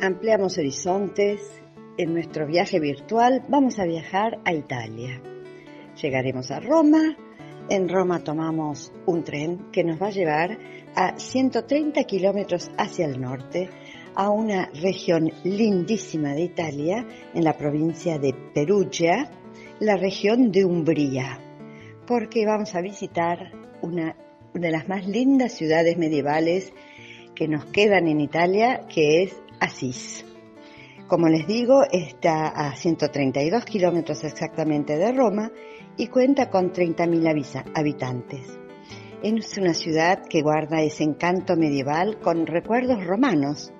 Ampliamos horizontes. En nuestro viaje virtual vamos a viajar a Italia. Llegaremos a Roma. En Roma tomamos un tren que nos va a llevar a 130 kilómetros hacia el norte, a una región lindísima de Italia, en la provincia de Perugia, la región de Umbría, porque vamos a visitar una, una de las más lindas ciudades medievales que nos quedan en Italia, que es Asís. Como les digo, está a 132 kilómetros exactamente de Roma y cuenta con 30.000 habitantes. Es una ciudad que guarda ese encanto medieval con recuerdos romanos,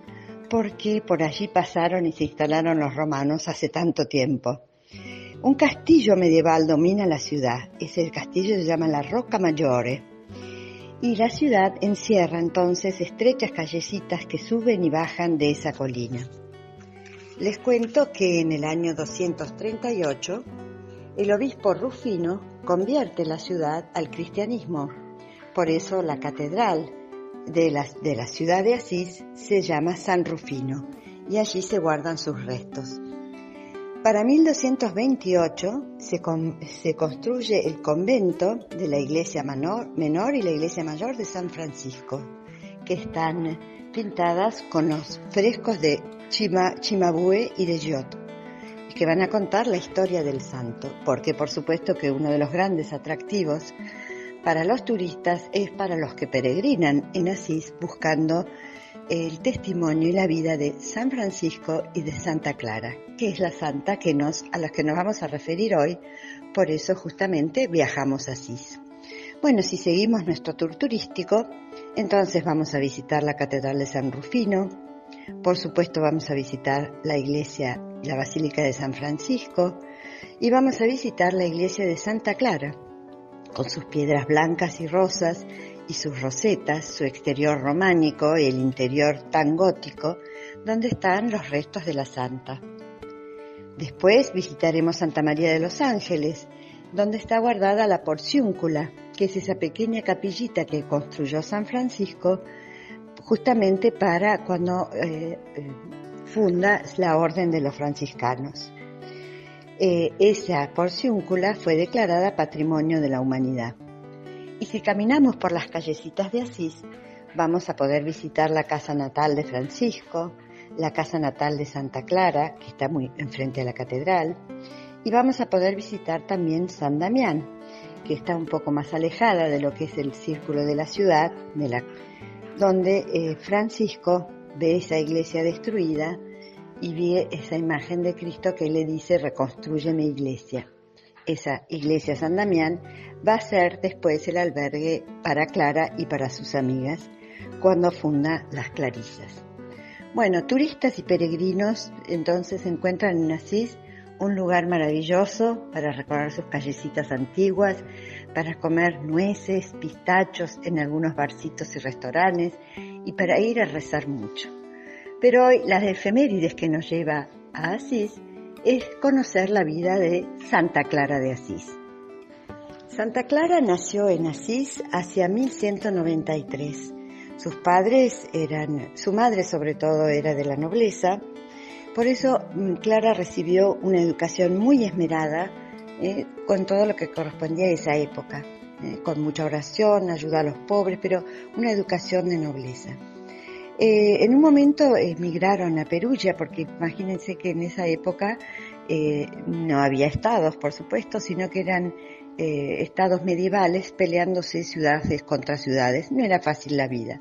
porque por allí pasaron y se instalaron los romanos hace tanto tiempo. Un castillo medieval domina la ciudad, ese castillo se llama la Rocca Maggiore y la ciudad encierra entonces estrechas callecitas que suben y bajan de esa colina. Les cuento que en el año 238 el obispo Rufino convierte la ciudad al cristianismo. Por eso la catedral de la, de la ciudad de Asís se llama San Rufino y allí se guardan sus restos. Para 1228 se, construye el convento de la iglesia menor, y la iglesia mayor de San Francisco, que están pintadas con los frescos de Chima, Chimabue y de Giotto, que van a contar la historia del santo, porque por supuesto que uno de los grandes atractivos para los turistas es para los que peregrinan en Asís buscando el testimonio y la vida de San Francisco y de Santa Clara, que es la santa a la que nos vamos a referir hoy, por eso justamente viajamos a Asís. Bueno, si seguimos nuestro tour turístico, entonces vamos a visitar la Catedral de San Rufino, por supuesto vamos a visitar la iglesia la Basílica de San Francisco y vamos a visitar la iglesia de Santa Clara, con sus piedras blancas y rosas y sus rosetas, su exterior románico y el interior tan gótico, donde están los restos de la santa. Después visitaremos Santa María de los Ángeles, donde está guardada la porciúncula, que es esa pequeña capillita que construyó San Francisco justamente para cuando eh, eh, funda la Orden de los Franciscanos. Eh, esa porciúncula fue declarada Patrimonio de la Humanidad. Y si caminamos por las callecitas de Asís, vamos a poder visitar la casa natal de Francisco, la casa natal de Santa Clara, que está muy enfrente a la catedral, y vamos a poder visitar también San Damián, que está un poco más alejada de lo que es el círculo de la ciudad, donde eh, Francisco ve esa iglesia destruida y ve esa imagen de Cristo que le dice reconstruye mi iglesia esa iglesia San Damián va a ser después el albergue para Clara y para sus amigas cuando funda las Clarisas. Bueno, turistas y peregrinos entonces encuentran en Asís un lugar maravilloso para recorrer sus callecitas antiguas, para comer nueces, pistachos en algunos barcitos y restaurantes y para ir a rezar mucho. Pero hoy las efemérides que nos lleva a Asís es conocer la vida de Santa Clara de Asís. Santa Clara nació en Asís hacia 1193. Sus padres eran, su madre sobre todo era de la nobleza, por eso mm, Clara recibió una educación muy esmerada eh, con todo lo que correspondía a esa época, eh, con mucha oración, ayuda a los pobres, pero una educación de nobleza. Eh, en un momento emigraron a Perugia, porque imagínense que en esa época eh, no había estados, por supuesto, sino que eran eh, estados medievales peleándose ciudades contra ciudades. No era fácil la vida.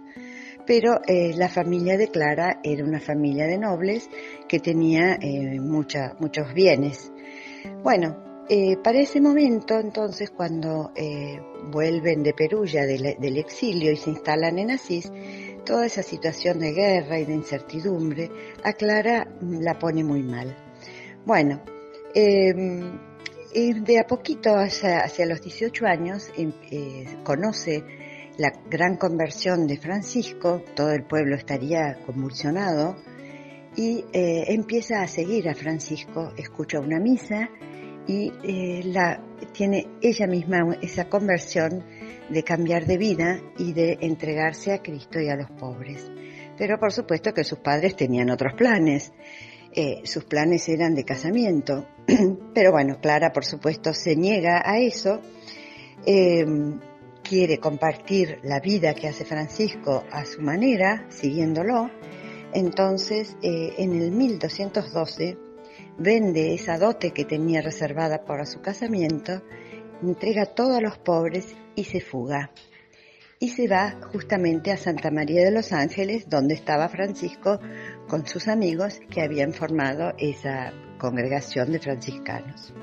Pero la familia de Clara era una familia de nobles que tenía muchos bienes. Bueno, para ese momento, entonces, cuando vuelven de Perugia del exilio y se instalan en Asís, Toda esa situación de guerra y de incertidumbre a Clara la pone muy mal. Bueno, em, de a poquito hacia, los 18 años em, eh, conoce la gran conversión de Francisco, todo el pueblo estaría convulsionado, y eh, empieza a seguir a Francisco, escucha una misa y eh, la, tiene ella misma esa conversión de cambiar de vida y de entregarse a Cristo y a los pobres. Pero por supuesto que sus padres tenían otros planes. Eh, sus planes eran de casamiento. Pero bueno, Clara por supuesto se niega a eso. Eh, quiere compartir la vida que hace Francisco a su manera, siguiéndolo. Entonces, eh, en el 1212, vende esa dote que tenía reservada para su casamiento, entrega todo a los pobres y se fuga. Y se va justamente a Santa María de los Ángeles, donde estaba Francisco con sus amigos que habían formado esa congregación de franciscanos.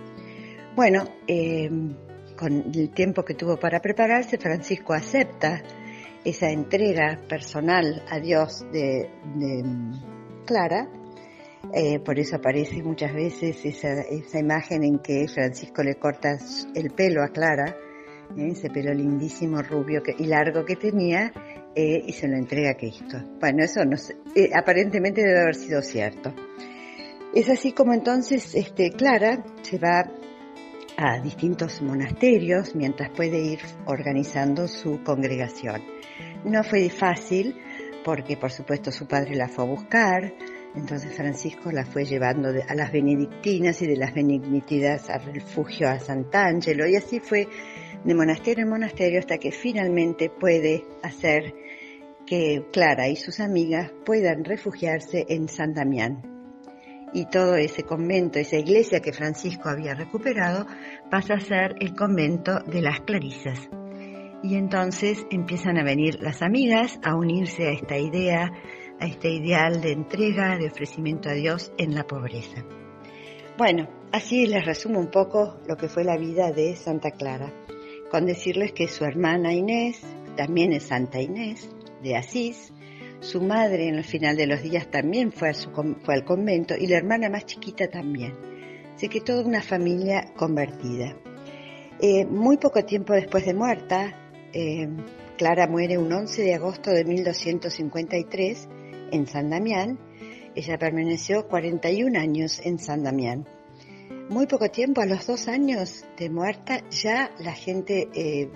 Bueno, eh, con el tiempo que tuvo para prepararse, Francisco acepta esa entrega personal a Dios de, mm, Clara. Eh, por eso aparece muchas veces esa, imagen en que Francisco le corta el pelo a Clara, ¿eh? ese pelo lindísimo, rubio y largo que tenía, eh, y se lo entrega a Cristo. Bueno, eso aparentemente debe haber sido cierto. Es así como entonces este, Clara se va a distintos monasterios mientras puede ir organizando su congregación. No fue fácil porque por supuesto su padre la fue a buscar, entonces Francisco la fue llevando a las benedictinas y de las benignitas al refugio a Sant'Angelo y así fue de monasterio en monasterio hasta que finalmente puede hacer que Clara y sus amigas puedan refugiarse en San Damián. Y todo ese convento, esa iglesia que Francisco había recuperado, pasa a ser el convento de las Clarisas. Y entonces empiezan a venir las amigas a unirse a esta idea, a este ideal de entrega, de ofrecimiento a Dios en la pobreza. Bueno, así les resumo un poco lo que fue la vida de Santa Clara, con decirles que su hermana Inés también es Santa Inés de Asís, su madre en el final de los días también fue, al convento y la hermana más chiquita también. Así que toda una familia convertida. Eh, muy poco tiempo después de muerta, eh, Clara muere un 11 de agosto de 1253 en San Damián. Ella permaneció 41 años en San Damián. Muy poco tiempo, a los dos años de muerta, ya la gente, eh,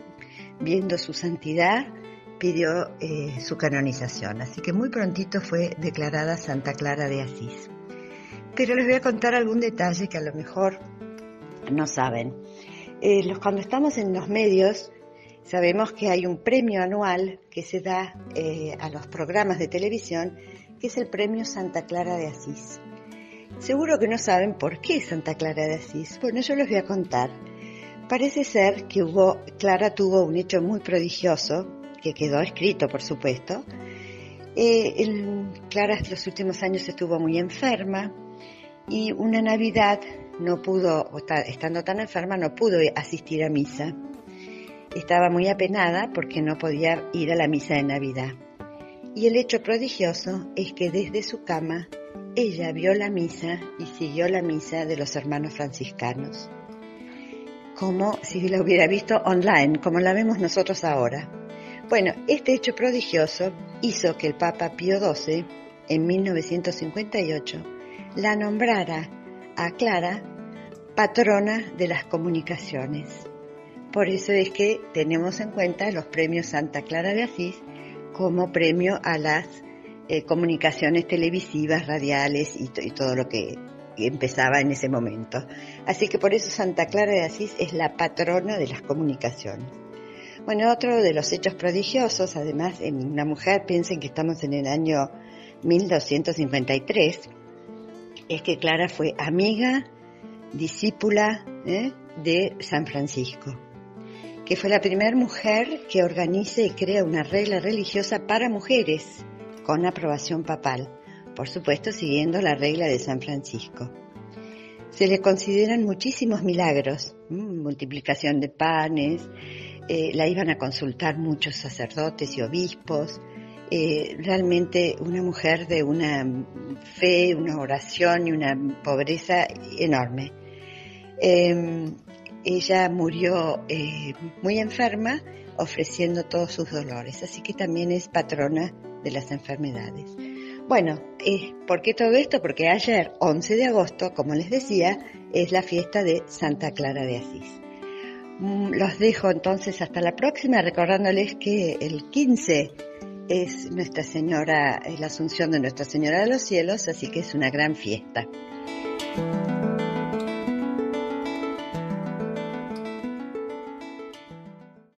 viendo su santidad, pidió eh, su canonización. Así que muy prontito fue declarada Santa Clara de Asís. Pero les voy a contar algún detalle que a lo mejor no saben. cuando estamos en los medios, Sabemos que hay un premio anual que se da eh, a los programas de televisión, que es el premio Santa Clara de Asís. Seguro que no saben por qué Santa Clara de Asís. Bueno, yo les voy a contar. Parece ser que Clara tuvo un hecho muy prodigioso, que quedó escrito, por supuesto. Eh, Clara en los últimos años estuvo muy enferma y una Navidad no pudo, estando tan enferma, no pudo asistir a misa estaba muy apenada porque no podía ir a la misa de Navidad. Y el hecho prodigioso es que desde su cama ella vio la misa y siguió la misa de los hermanos franciscanos, como si la hubiera visto online, como la vemos nosotros ahora. Bueno, este hecho prodigioso hizo que el Papa Pío XII, en 1958, la nombrara a Clara patrona de las comunicaciones. Por eso es que tenemos en cuenta los premios Santa Clara de Asís como premio a las eh, comunicaciones televisivas, radiales y, todo lo que empezaba en ese momento. Así que por eso Santa Clara de Asís es la patrona de las comunicaciones. Bueno, otro de los hechos prodigiosos, además en una mujer, piensen que estamos en el año 1253, es que Clara fue amiga, discípula ¿eh? de San Francisco que fue la primera mujer que organiza y crea una regla religiosa para mujeres con aprobación papal, por supuesto siguiendo la regla de San Francisco. Se le consideran muchísimos milagros, multiplicación de panes, eh, la iban a consultar muchos sacerdotes y obispos, eh, realmente una mujer de una fe, una oración y una pobreza enorme. Em, ella murió eh, muy enferma ofreciendo todos sus dolores, así que también es patrona de las enfermedades. Bueno, eh, ¿por qué todo esto? Porque ayer, 11 de agosto, como les decía, es la fiesta de Santa Clara de Asís. Mm, los dejo entonces hasta la próxima, recordándoles que el 15 es Nuestra Señora, es la Asunción de Nuestra Señora de los Cielos, así que es una gran fiesta.